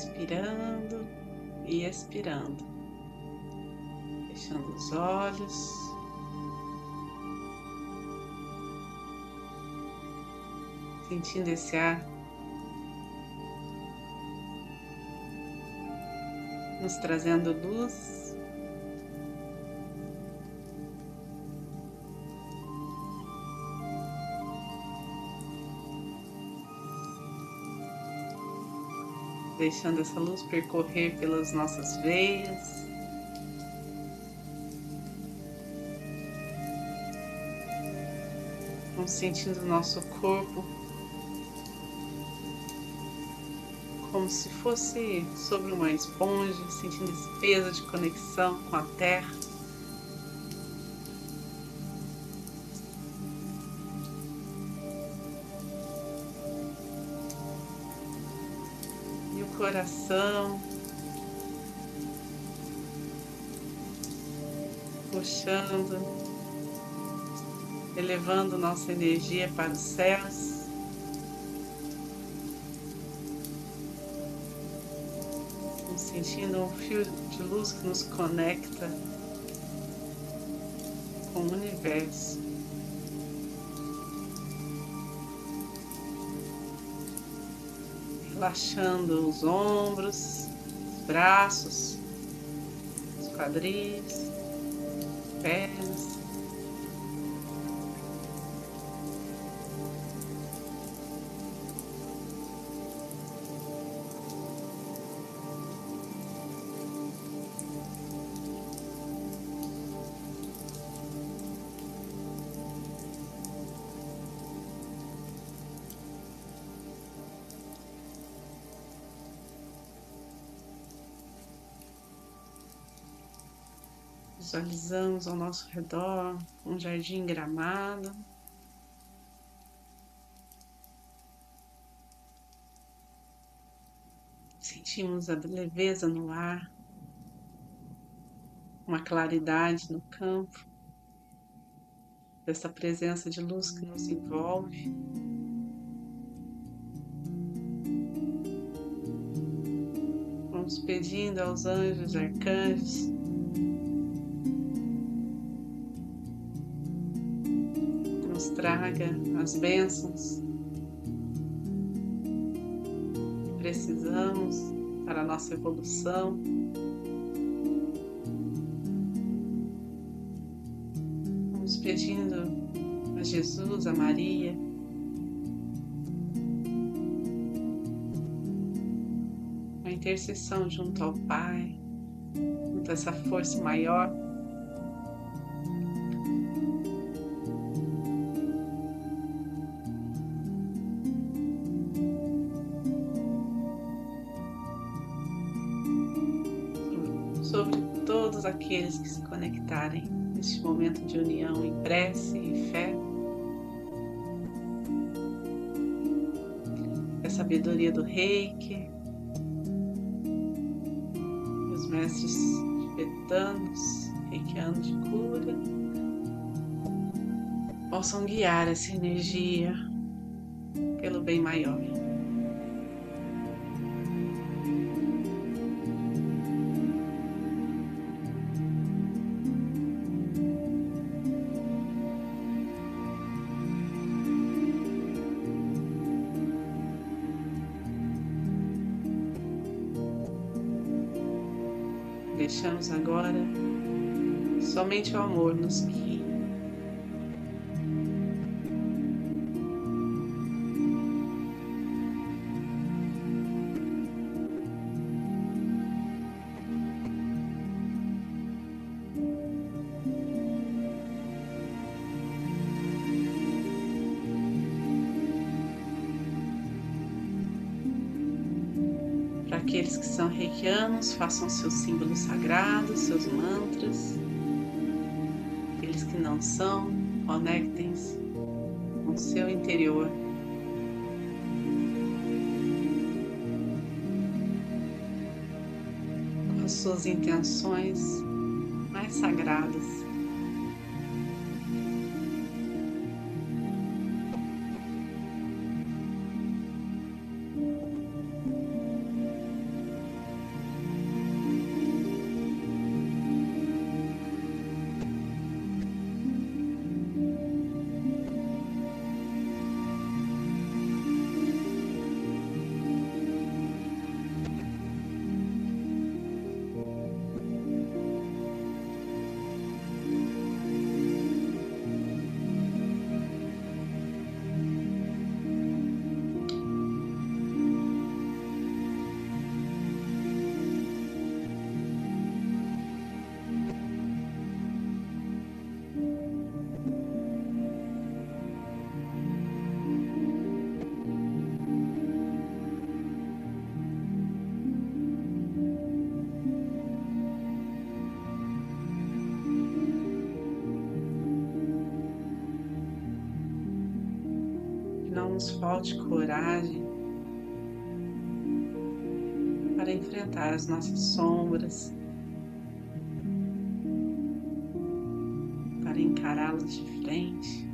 inspirando e expirando, fechando os olhos. Sentindo esse ar. Nos trazendo luz deixando essa luz percorrer pelas nossas veias. Vamos sentindo o nosso corpo como se fosse sobre uma esponja, sentindo esse peso de conexão com a terra. Coração, puxando, elevando nossa energia para os céus. Sentindo um fio de luz que nos conecta com o universo. Relaxando os ombros, os braços, os quadris, pernas. Visualizamos ao nosso redor um jardim gramado. Sentimos a leveza no ar, uma claridade no campo, dessa presença de luz que nos envolve. Vamos pedindo aos anjos arcanjos traga as bênçãos que precisamos para a nossa evolução. Vamos pedindo a Jesus, a Maria, a intercessão junto ao Pai, junto a essa força maior aqueles que se conectarem neste momento de união em prece e fé. A sabedoria do reiki, os mestres tibetanos, reikianos de cura, possam guiar essa energia pelo bem maior. Deixamos agora somente o amor nos guia. Façam seus símbolos sagrados, seus mantras. Aqueles que não são, conectem-se com seu interior. Com as suas intenções mais sagradas. Nos falte coragem para enfrentar as nossas sombras, para encará-las de frente.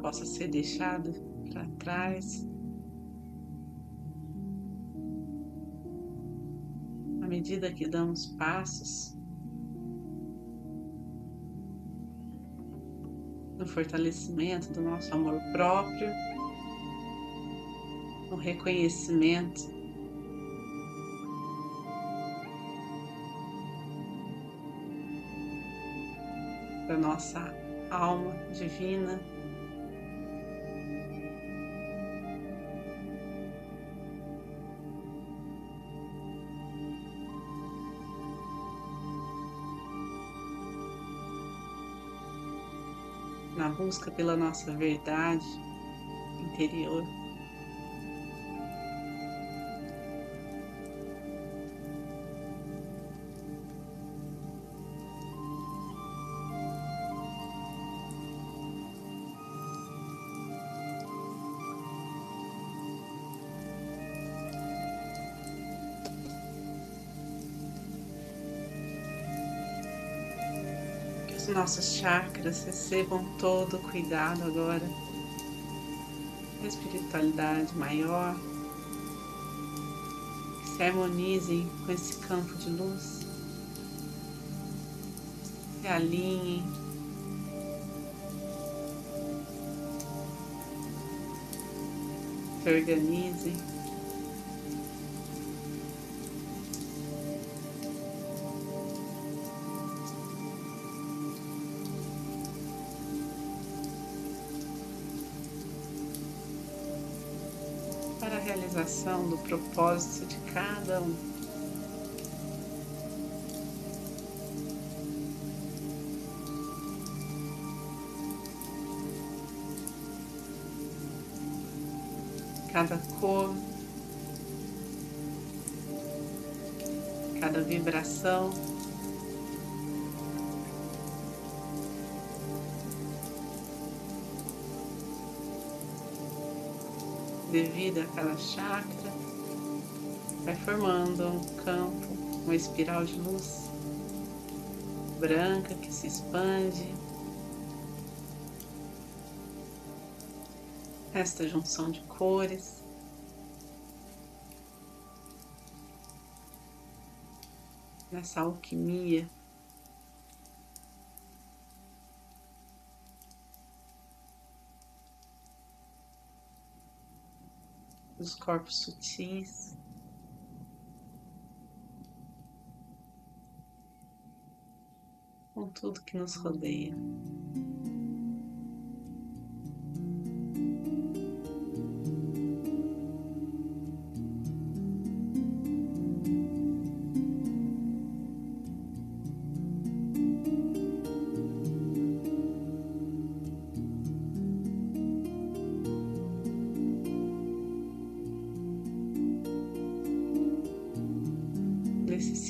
Possa ser deixado para trás. À medida que damos passos no fortalecimento do nosso amor próprio o reconhecimento da nossa alma divina. Na busca pela nossa verdade interior. Nossos chakras recebam todo o cuidado agora, espiritualidade maior, que se harmonizem com esse campo de luz, se alinhem. Se organizem. Realização do propósito de cada um. Cada cor, cada vibração. Devido a cada chakra, vai formando um campo, uma espiral de luz branca que se expande. Esta junção de cores. Nessa alquimia dos corpos sutis. Com tudo que nos rodeia.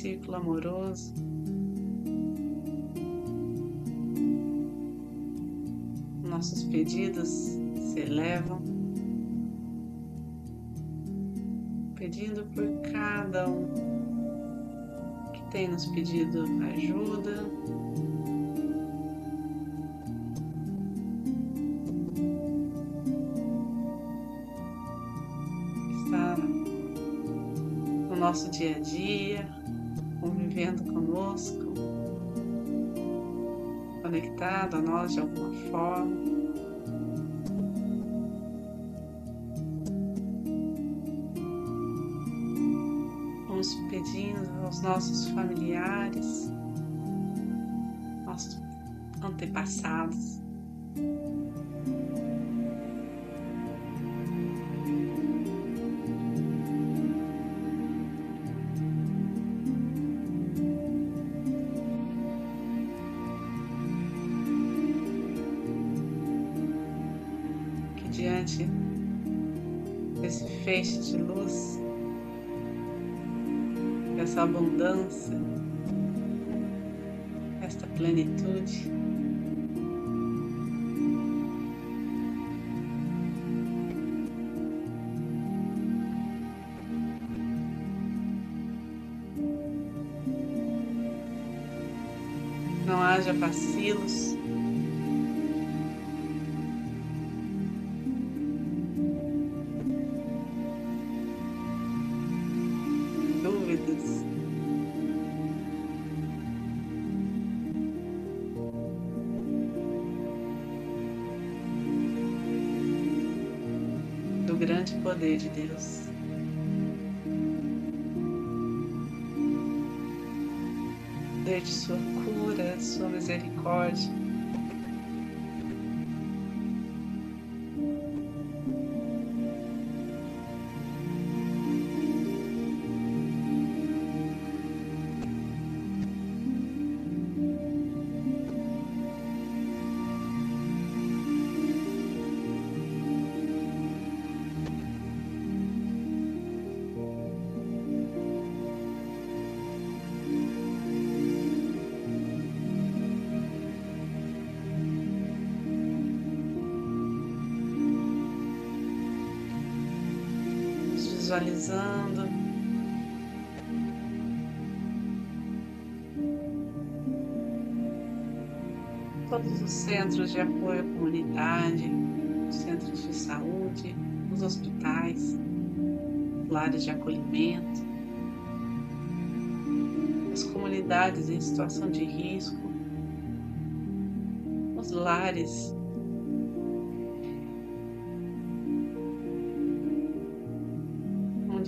Círculo amoroso. Nossos pedidos se elevam, pedindo por cada um que tem nos pedido ajuda, nosso dia a dia, convivendo conosco, conectado a nós de alguma forma. Vamos pedindo aos nossos familiares, nossos antepassados, haja vacilos. grande poder de Deus. Sua cura, sua misericórdia. Todos os centros de apoio à comunidade, centros de saúde, os hospitais, lares de acolhimento, as comunidades em situação de risco, os lares.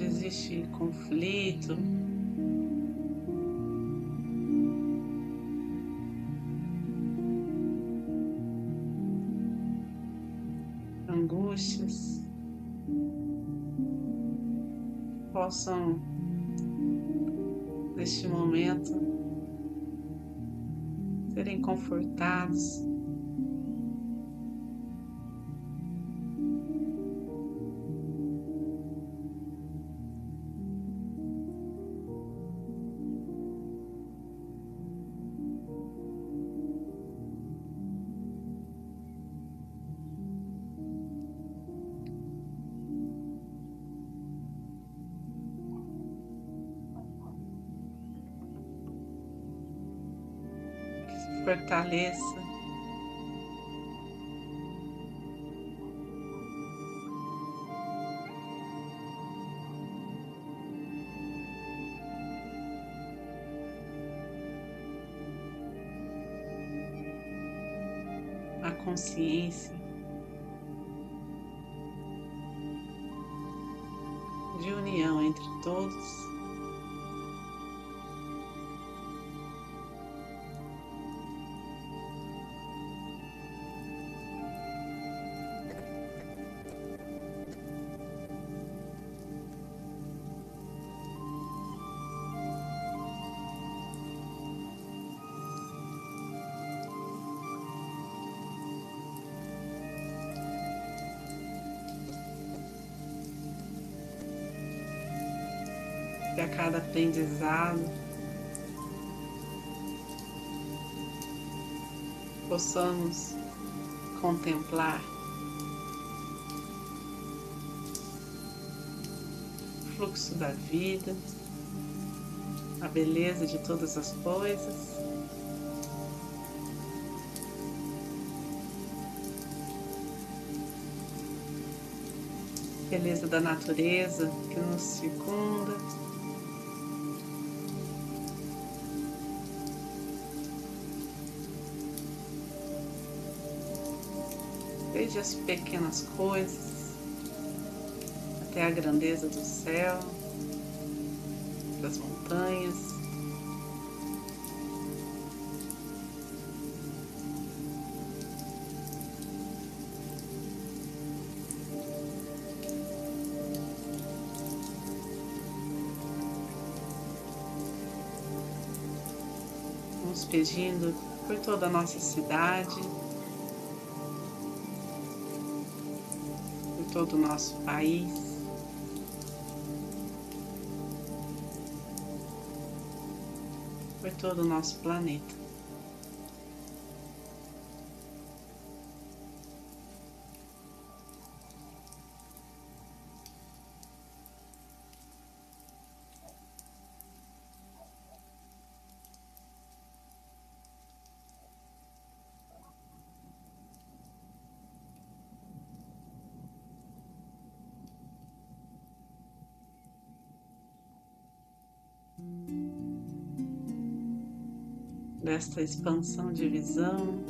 Existe conflito, angústias, possam, neste momento, serem confortados fortaleça. A consciência de união entre todos. A cada aprendizado possamos contemplar o fluxo da vida, a beleza de todas as coisas. Beleza da natureza que nos circunda. Desde as pequenas coisas até a grandeza do céu, das montanhas. Vamos pedindo por toda a nossa cidade, todo o nosso país. Por todo o nosso planeta. Desta expansão de visão.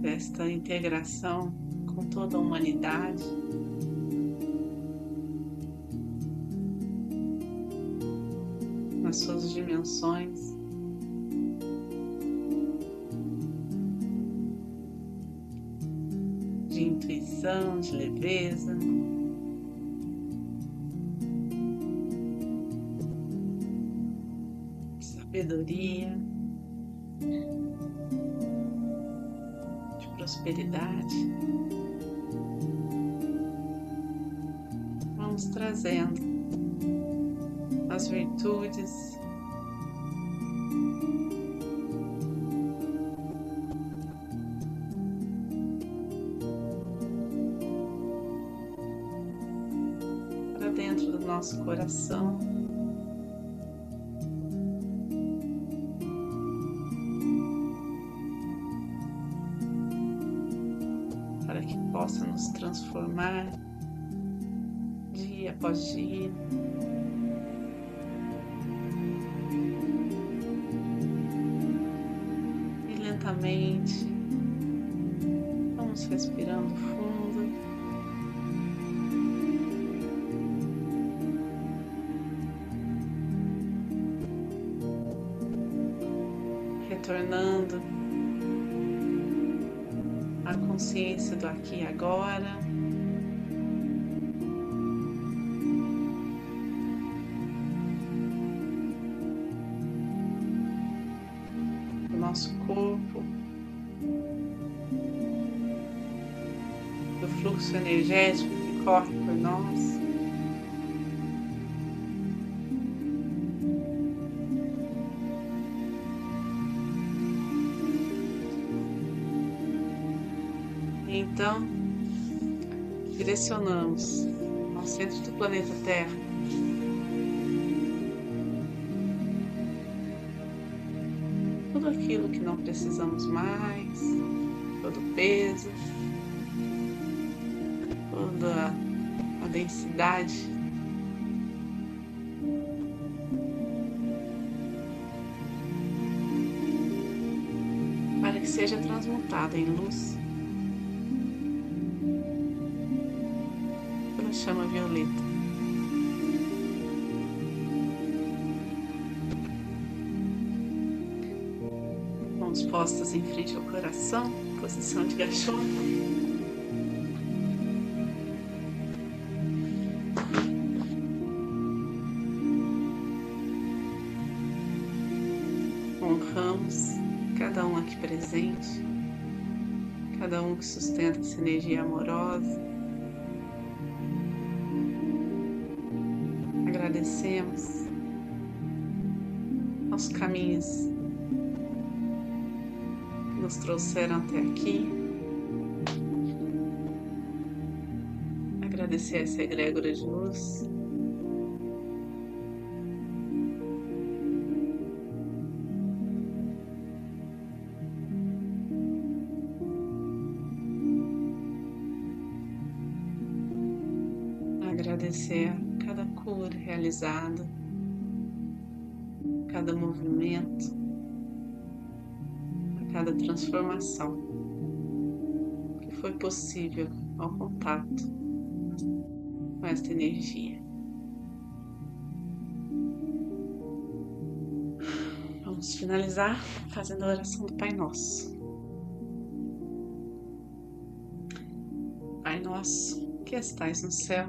Desta integração com toda a humanidade. Nas suas dimensões. De intuição, de leveza. Sabedoria, de prosperidade. Vamos trazendo as virtudes. Para dentro do nosso coração. E lentamente vamos respirando fundo. Retornando consciência do aqui e agora. Fluxo energético que corre por nós. Então, direcionamos ao centro do planeta Terra. Tudo aquilo que não precisamos mais, todo o peso, densidade para que seja transmutada em luz chama violeta. Mãos postas em frente ao coração, posição de gachorro. Cada um que sustenta essa energia amorosa. agradecemos aos caminhos que nos trouxeram até aqui. Agradecer essa egrégora de luz. Cura realizada, cada movimento, cada transformação que foi possível ao contato com esta energia. Vamos finalizar fazendo a oração do Pai Nosso. Pai Nosso, que estais no céu,